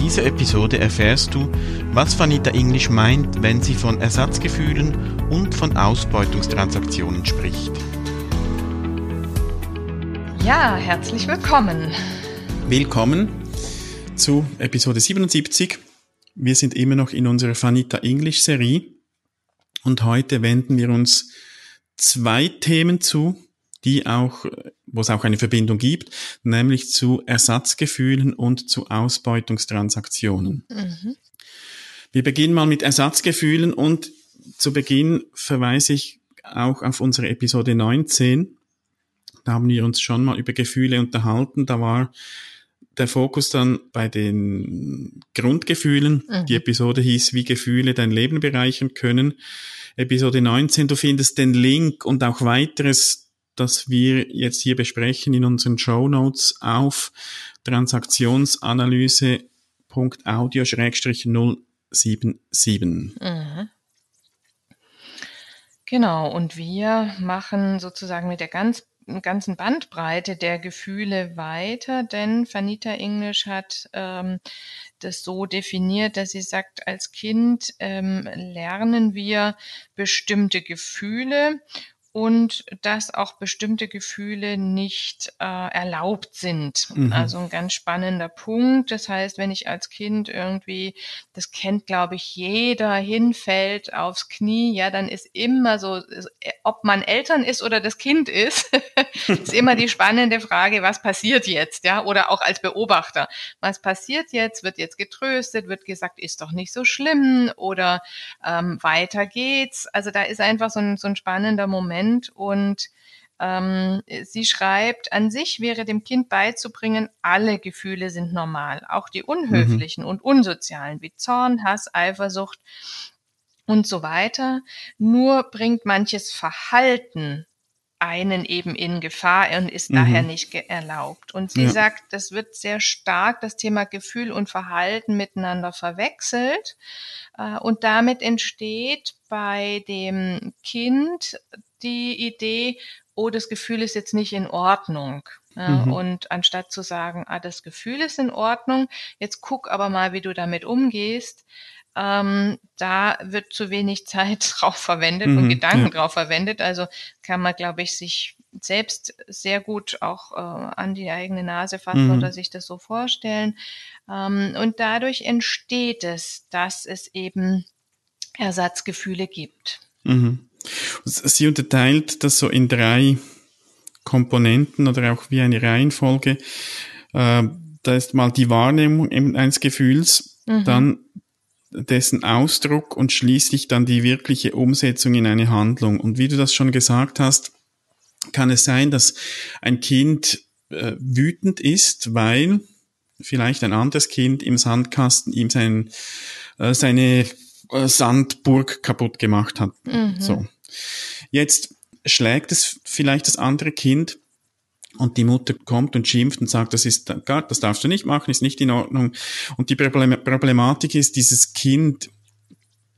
In dieser Episode erfährst du, was Vanita English meint, wenn sie von Ersatzgefühlen und von Ausbeutungstransaktionen spricht. Ja, herzlich willkommen. Willkommen zu Episode 77. Wir sind immer noch in unserer Vanita English Serie und heute wenden wir uns zwei Themen zu, die auch, wo es auch eine Verbindung gibt, nämlich zu Ersatzgefühlen und zu Ausbeutungstransaktionen. Mhm. Wir beginnen mal mit Ersatzgefühlen und zu Beginn verweise ich auch auf unsere Episode 19. Da haben wir uns schon mal über Gefühle unterhalten. Da war der Fokus dann bei den Grundgefühlen. Mhm. Die Episode hieß, wie Gefühle dein Leben bereichern können. Episode 19, du findest den Link und auch weiteres das wir jetzt hier besprechen in unseren Show Notes auf transaktionsanalyse.audio-077. Mhm. Genau, und wir machen sozusagen mit der ganz, ganzen Bandbreite der Gefühle weiter, denn Vanita English hat ähm, das so definiert, dass sie sagt, als Kind ähm, lernen wir bestimmte Gefühle und dass auch bestimmte Gefühle nicht äh, erlaubt sind. Mhm. Also ein ganz spannender Punkt. Das heißt, wenn ich als Kind irgendwie, das kennt glaube ich jeder, hinfällt aufs Knie, ja, dann ist immer so, ob man Eltern ist oder das Kind ist, ist immer die spannende Frage, was passiert jetzt, ja, oder auch als Beobachter, was passiert jetzt? Wird jetzt getröstet? Wird gesagt, ist doch nicht so schlimm oder ähm, weiter geht's? Also da ist einfach so ein, so ein spannender Moment und ähm, sie schreibt, an sich wäre dem Kind beizubringen, alle Gefühle sind normal, auch die unhöflichen mhm. und unsozialen wie Zorn, Hass, Eifersucht und so weiter. Nur bringt manches Verhalten einen eben in Gefahr und ist mhm. daher nicht erlaubt. Und sie ja. sagt, das wird sehr stark das Thema Gefühl und Verhalten miteinander verwechselt. Äh, und damit entsteht bei dem Kind die Idee, oh, das Gefühl ist jetzt nicht in Ordnung. Ja, mhm. Und anstatt zu sagen, ah, das Gefühl ist in Ordnung, jetzt guck aber mal, wie du damit umgehst, ähm, da wird zu wenig Zeit drauf verwendet mhm, und Gedanken ja. drauf verwendet. Also kann man, glaube ich, sich selbst sehr gut auch äh, an die eigene Nase fassen mhm. oder sich das so vorstellen. Ähm, und dadurch entsteht es, dass es eben Ersatzgefühle gibt. Mhm. Sie unterteilt das so in drei Komponenten oder auch wie eine Reihenfolge. Äh, da ist mal die Wahrnehmung eines Gefühls, mhm. dann dessen Ausdruck und schließlich dann die wirkliche Umsetzung in eine Handlung. Und wie du das schon gesagt hast, kann es sein, dass ein Kind äh, wütend ist, weil vielleicht ein anderes Kind im Sandkasten ihm sein, äh, seine äh, Sandburg kaputt gemacht hat. Mhm. So. Jetzt schlägt es vielleicht das andere Kind und die Mutter kommt und schimpft und sagt, das ist, das darfst du nicht machen, ist nicht in Ordnung. Und die Problematik ist, dieses Kind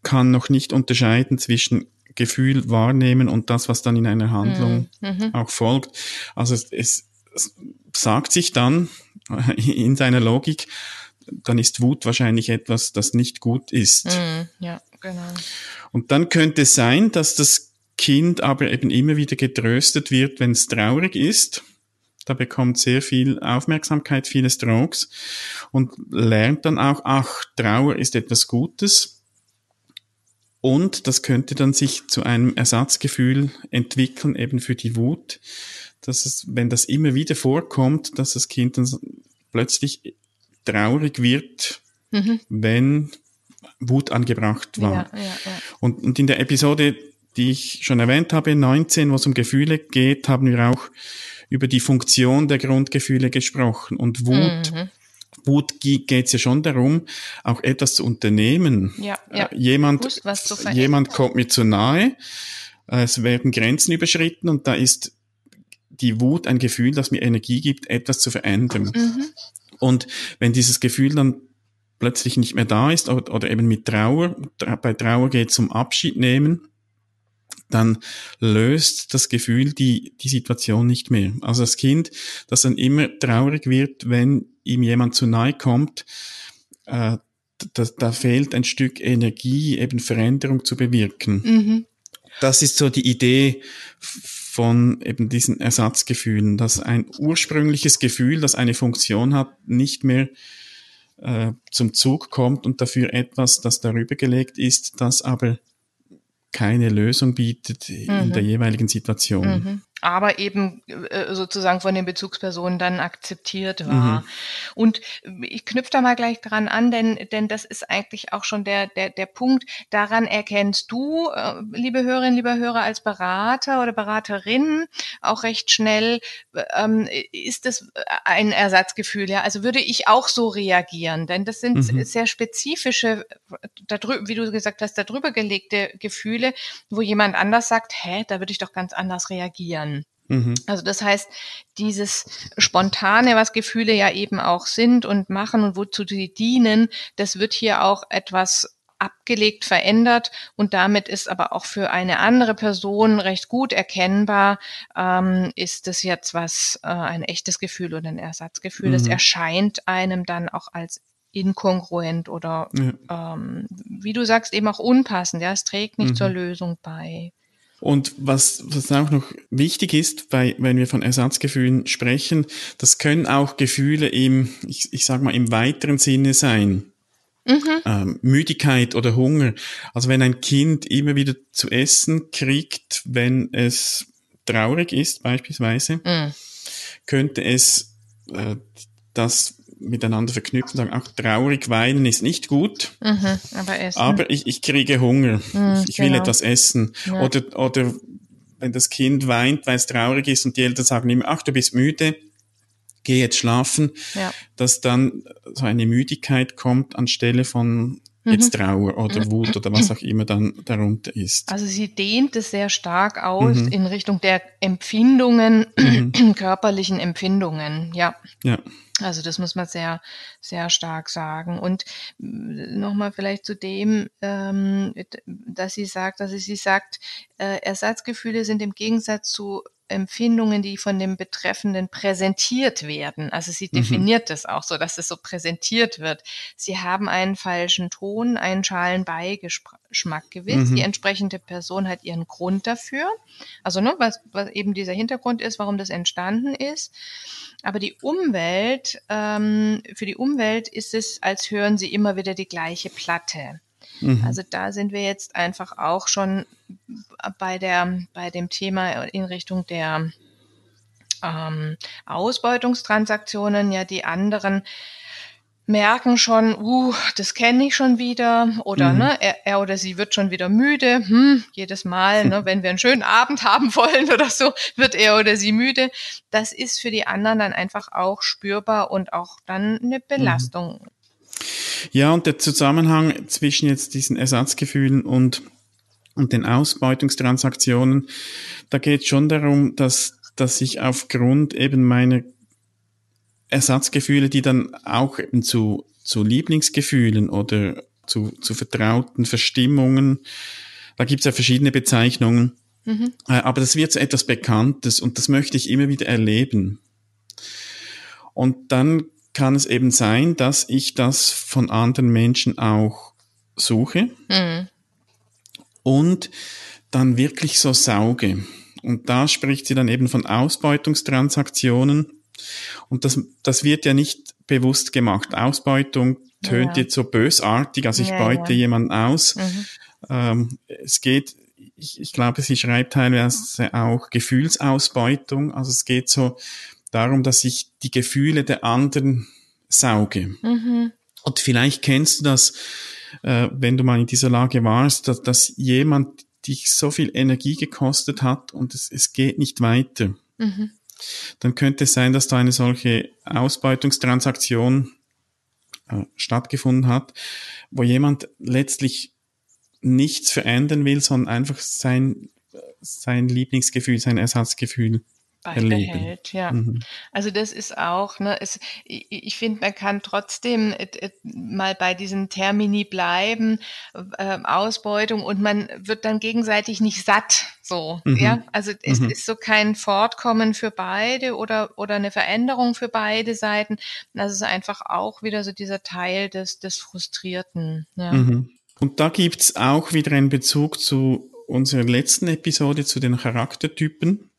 kann noch nicht unterscheiden zwischen Gefühl wahrnehmen und das, was dann in einer Handlung mhm. mhm. auch folgt. Also es, es, es sagt sich dann in seiner Logik, dann ist Wut wahrscheinlich etwas, das nicht gut ist. Mm, ja, genau. Und dann könnte es sein, dass das Kind aber eben immer wieder getröstet wird, wenn es traurig ist. Da bekommt sehr viel Aufmerksamkeit, vieles Drogs und lernt dann auch, ach, Trauer ist etwas Gutes. Und das könnte dann sich zu einem Ersatzgefühl entwickeln, eben für die Wut, dass es, wenn das immer wieder vorkommt, dass das Kind dann plötzlich traurig wird, mhm. wenn Wut angebracht war. Ja, ja, ja. Und, und in der Episode, die ich schon erwähnt habe, 19, wo es um Gefühle geht, haben wir auch über die Funktion der Grundgefühle gesprochen. Und Wut, mhm. Wut geht es ja schon darum, auch etwas zu unternehmen. Ja, ja. Äh, jemand, jemand kommt mir zu nahe, es werden Grenzen überschritten und da ist die Wut ein Gefühl, das mir Energie gibt, etwas zu verändern. Mhm. Und wenn dieses Gefühl dann plötzlich nicht mehr da ist oder, oder eben mit Trauer, bei Trauer geht es um Abschied nehmen, dann löst das Gefühl die, die Situation nicht mehr. Also das Kind, das dann immer traurig wird, wenn ihm jemand zu nahe kommt, äh, da, da fehlt ein Stück Energie, eben Veränderung zu bewirken. Mhm. Das ist so die Idee von eben diesen Ersatzgefühlen, dass ein ursprüngliches Gefühl, das eine Funktion hat, nicht mehr äh, zum Zug kommt und dafür etwas, das darüber gelegt ist, das aber keine Lösung bietet mhm. in der jeweiligen Situation. Mhm aber eben äh, sozusagen von den Bezugspersonen dann akzeptiert war. Mhm. Und ich knüpfe da mal gleich dran an, denn, denn das ist eigentlich auch schon der, der, der Punkt. Daran erkennst du, äh, liebe Hörerinnen, lieber Hörer, als Berater oder Beraterin auch recht schnell, ähm, ist das ein Ersatzgefühl. Ja? Also würde ich auch so reagieren, denn das sind mhm. sehr spezifische, darüber, wie du gesagt hast, darüber gelegte Gefühle, wo jemand anders sagt, hä, da würde ich doch ganz anders reagieren. Mhm. Also das heißt, dieses Spontane, was Gefühle ja eben auch sind und machen und wozu sie dienen, das wird hier auch etwas abgelegt, verändert und damit ist aber auch für eine andere Person recht gut erkennbar, ähm, ist das jetzt was, äh, ein echtes Gefühl oder ein Ersatzgefühl. Mhm. Das erscheint einem dann auch als inkongruent oder ja. ähm, wie du sagst, eben auch unpassend. Ja, es trägt nicht mhm. zur Lösung bei. Und was, was auch noch wichtig ist, bei, wenn wir von Ersatzgefühlen sprechen, das können auch Gefühle im, ich, ich sag mal, im weiteren Sinne sein. Mhm. Ähm, Müdigkeit oder Hunger. Also wenn ein Kind immer wieder zu essen kriegt, wenn es traurig ist beispielsweise, mhm. könnte es äh, das miteinander verknüpfen, sagen, auch traurig weinen ist nicht gut, mhm, aber, aber ich, ich kriege Hunger, mhm, ich will genau. etwas essen. Ja. Oder, oder wenn das Kind weint, weil es traurig ist und die Eltern sagen ihm, ach, du bist müde, geh jetzt schlafen, ja. dass dann so eine Müdigkeit kommt anstelle von jetzt mhm. Trauer oder. Wut oder was auch immer dann darunter ist. Also sie dehnt es sehr stark aus mhm. in Richtung der Empfindungen, mhm. körperlichen Empfindungen, ja. Ja. Also das muss man sehr, sehr stark sagen. Und nochmal vielleicht zu dem, ähm, dass sie sagt, dass sie sagt, äh, Ersatzgefühle sind im Gegensatz zu Empfindungen, die von dem Betreffenden präsentiert werden. Also sie mhm. definiert mhm. das auch so, dass es so präsentiert wird. Sie haben einen falschen Ton, einen schalen Beigeschmack gewiss. Mhm. Die entsprechende Person hat ihren Grund dafür. Also ne, was, was eben dieser Hintergrund ist, warum das entstanden ist. Aber die Umwelt, ähm, für die Umwelt ist es, als hören sie immer wieder die gleiche Platte. Mhm. Also da sind wir jetzt einfach auch schon bei der, bei dem Thema in Richtung der ähm, Ausbeutungstransaktionen, ja die anderen merken schon, uh, das kenne ich schon wieder oder mhm. ne, er, er, oder sie wird schon wieder müde. Hm, jedes Mal, ne, wenn wir einen schönen Abend haben wollen oder so, wird er oder sie müde. Das ist für die anderen dann einfach auch spürbar und auch dann eine mhm. Belastung. Ja, und der Zusammenhang zwischen jetzt diesen Ersatzgefühlen und, und den Ausbeutungstransaktionen, da geht schon darum, dass, dass ich aufgrund eben meiner Ersatzgefühle, die dann auch eben zu, zu Lieblingsgefühlen oder zu, zu vertrauten Verstimmungen, da gibt es ja verschiedene Bezeichnungen, mhm. Äh, aber das wird so etwas Bekanntes und das möchte ich immer wieder erleben. Und dann kann es eben sein, dass ich das von anderen Menschen auch suche mhm. und dann wirklich so sauge. Und da spricht sie dann eben von Ausbeutungstransaktionen. Und das, das wird ja nicht bewusst gemacht. Ausbeutung tönt ja. jetzt so bösartig, also ich ja, beute ja. jemanden aus. Mhm. Ähm, es geht, ich, ich glaube, sie schreibt teilweise auch Gefühlsausbeutung. Also es geht so darum, dass ich die Gefühle der anderen sauge. Mhm. Und vielleicht kennst du das, äh, wenn du mal in dieser Lage warst, dass, dass jemand dich so viel Energie gekostet hat und es, es geht nicht weiter. Mhm. dann könnte es sein, dass da eine solche Ausbeutungstransaktion äh, stattgefunden hat, wo jemand letztlich nichts verändern will, sondern einfach sein, sein Lieblingsgefühl, sein Ersatzgefühl beibehält, ja. Mhm. Also das ist auch, ne, es, ich, ich finde, man kann trotzdem äh, äh, mal bei diesen Termini bleiben, äh, Ausbeutung und man wird dann gegenseitig nicht satt, so, mhm. ja. Also es mhm. ist so kein Fortkommen für beide oder oder eine Veränderung für beide Seiten. Das ist einfach auch wieder so dieser Teil des des Frustrierten, ja. Mhm. Und da gibt's auch wieder einen Bezug zu unserer letzten Episode zu den Charaktertypen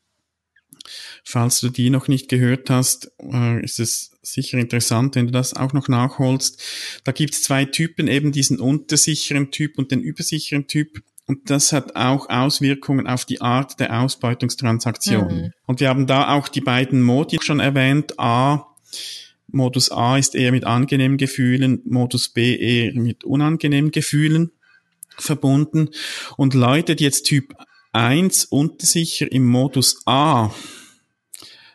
Falls du die noch nicht gehört hast, äh, ist es sicher interessant, wenn du das auch noch nachholst. Da gibt es zwei Typen, eben diesen untersicheren Typ und den übersicheren Typ. Und das hat auch Auswirkungen auf die Art der Ausbeutungstransaktion. Mhm. Und wir haben da auch die beiden Modi schon erwähnt. A, Modus A ist eher mit angenehmen Gefühlen, Modus B eher mit unangenehmen Gefühlen verbunden. Und Leute, die jetzt Typ 1 untersicher im Modus A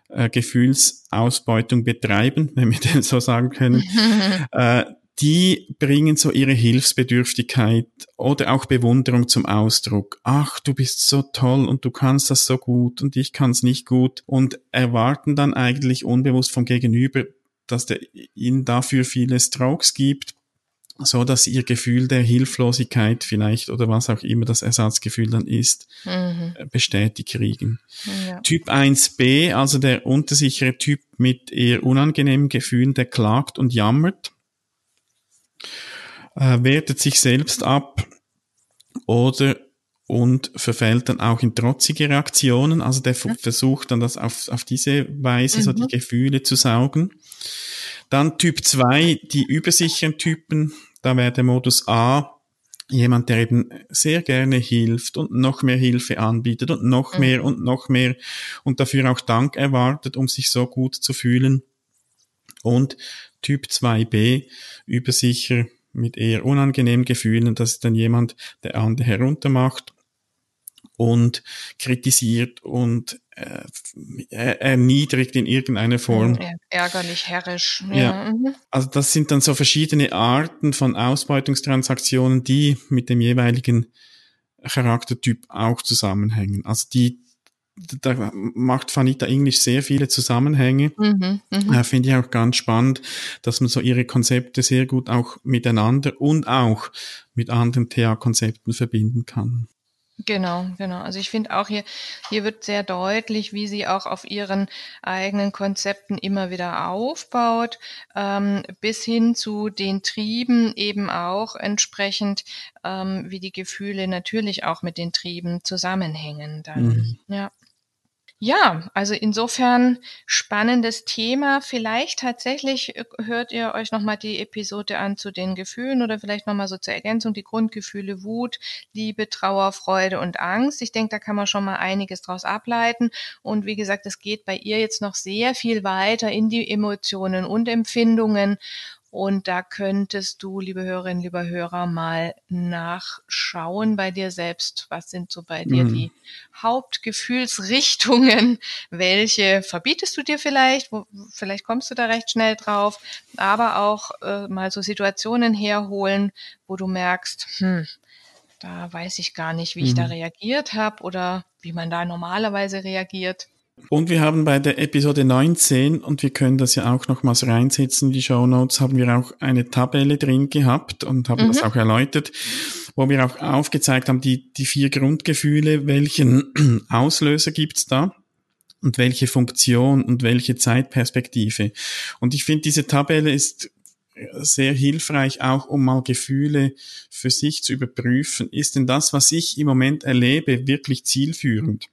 äh, Gefühlsausbeutung betreiben, wenn wir das so sagen können, äh, die bringen so ihre Hilfsbedürftigkeit oder auch Bewunderung zum Ausdruck. Ach, du bist so toll und du kannst das so gut und ich kann es nicht gut und erwarten dann eigentlich unbewusst vom Gegenüber, dass der ihnen dafür viele Strokes gibt so dass ihr Gefühl der Hilflosigkeit vielleicht oder was auch immer das Ersatzgefühl dann ist, mhm. Äh, bestätigt kriegen. Ja. Typ 1b, also der untersichere Typ mit eher unangenehmen Gefühlen, der klagt und jammert, äh, wertet sich selbst ab oder und verfällt dann auch in trotzige Reaktionen. Also der mhm. versucht dann das auf, auf diese Weise, mhm. so die mhm. Gefühle zu saugen. Dann Typ 2, die übersicheren Typen, da wäre der Modus A jemand, der eben sehr gerne hilft und noch mehr Hilfe anbietet und noch mhm. mehr und noch mehr und dafür auch Dank erwartet, um sich so gut zu fühlen. Und Typ 2b, übersicher mit eher unangenehmen Gefühlen, das ist dann jemand, der andere heruntermacht und kritisiert und erniedrigt in irgendeiner Form. ärgerlich, herrisch. Ja. ja. Mhm. Also das sind dann so verschiedene Arten von Ausbeutungstransaktionen, die mit dem jeweiligen Charaktertyp auch zusammenhängen. Also die da macht Vanita English sehr viele Zusammenhänge. Mhm, mh. äh, Finde ich auch ganz spannend, dass man so ihre Konzepte sehr gut auch miteinander und auch mit anderen TA-Konzepten verbinden kann. Genau, genau. Also ich finde auch hier, hier wird sehr deutlich, wie sie auch auf ihren eigenen Konzepten immer wieder aufbaut, ähm, bis hin zu den Trieben eben auch entsprechend, ähm, wie die Gefühle natürlich auch mit den Trieben zusammenhängen dann. Mhm. Ja. Ja, also insofern spannendes Thema. Vielleicht tatsächlich äh, hört ihr euch nochmal die Episode an zu den Gefühlen oder vielleicht nochmal so zur Ergänzung die Grundgefühle Wut, Liebe, Trauer, Freude und Angst. Ich denke, da kann man schon mal einiges draus ableiten. Und wie gesagt, es geht bei ihr jetzt noch sehr viel weiter in die Emotionen und Empfindungen. Und da könntest du, liebe Hörerinnen, lieber Hörer, mal nachschauen bei dir selbst. Was sind so bei dir mhm. die Hauptgefühlsrichtungen? Welche verbietest du dir vielleicht? Wo, vielleicht kommst du da recht schnell drauf. Aber auch äh, mal so Situationen herholen, wo du merkst, hm, da weiß ich gar nicht, wie mhm. ich da mhm. reagiert habe oder wie man da normalerweise reagiert. Und wir haben bei der Episode 19, und wir können das ja auch nochmals reinsetzen, die Show Notes, haben wir auch eine Tabelle drin gehabt und haben mhm. das auch erläutert, wo wir auch aufgezeigt haben, die, die vier Grundgefühle, welchen Auslöser gibt's da und welche Funktion und welche Zeitperspektive. Und ich finde, diese Tabelle ist sehr hilfreich, auch um mal Gefühle für sich zu überprüfen. Ist denn das, was ich im Moment erlebe, wirklich zielführend?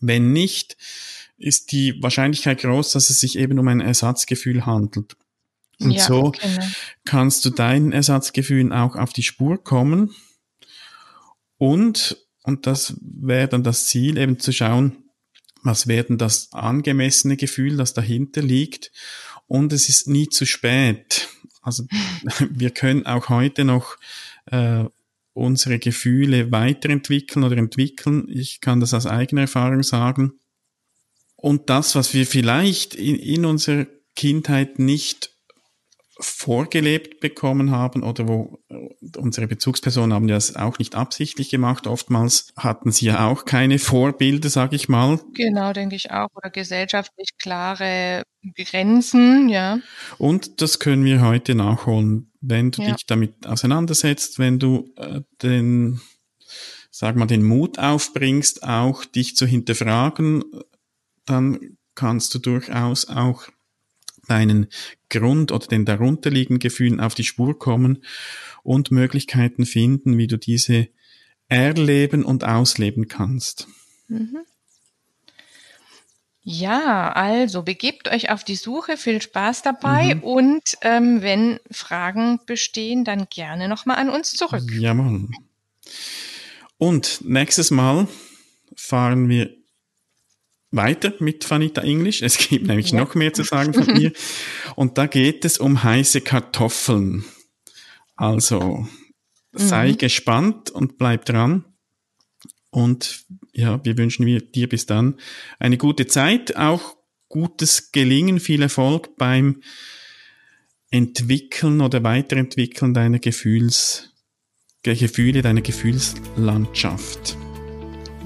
Wenn nicht, ist die Wahrscheinlichkeit groß, dass es sich eben um ein Ersatzgefühl handelt. Und ja, so genau. kannst du deinen Ersatzgefühlen auch auf die Spur kommen. Und, und das wäre dann das Ziel, eben zu schauen, was wäre denn das angemessene Gefühl, das dahinter liegt. Und es ist nie zu spät. Also wir können auch heute noch äh, unsere Gefühle weiterentwickeln oder entwickeln. Ich kann das aus eigener Erfahrung sagen. und das, was wir vielleicht in, in unserer Kindheit nicht vorgelebt bekommen haben oder wo äh, unsere Bezugspersonen haben ja es auch nicht absichtlich gemacht. Oftmals hatten sie ja auch keine Vorbilder, sage ich mal. Genau, denke ich auch. Oder gesellschaftlich klare Grenzen, ja. Und das können wir heute nachholen, wenn du ja. dich damit auseinandersetzt, wenn du äh, den, sag mal, den Mut aufbringst, auch dich zu hinterfragen, dann kannst du durchaus auch deinen Grund oder den darunterliegenden Gefühlen auf die Spur kommen und Möglichkeiten finden, wie du diese erleben und ausleben kannst. Mhm. Ja, also begebt euch auf die Suche, viel Spaß dabei mhm. und ähm, wenn Fragen bestehen, dann gerne nochmal an uns zurück. Ja, Mann. Und nächstes Mal fahren wir weiter mit Vanita English. Es gibt nämlich ja. noch mehr zu sagen von mir. Und da geht es um heiße Kartoffeln. Also sei mhm. gespannt und bleib dran. Und ja, wir wünschen dir bis dann eine gute Zeit, auch gutes Gelingen, viel Erfolg beim Entwickeln oder Weiterentwickeln deiner Gefühls, Gefühle, deiner Gefühlslandschaft.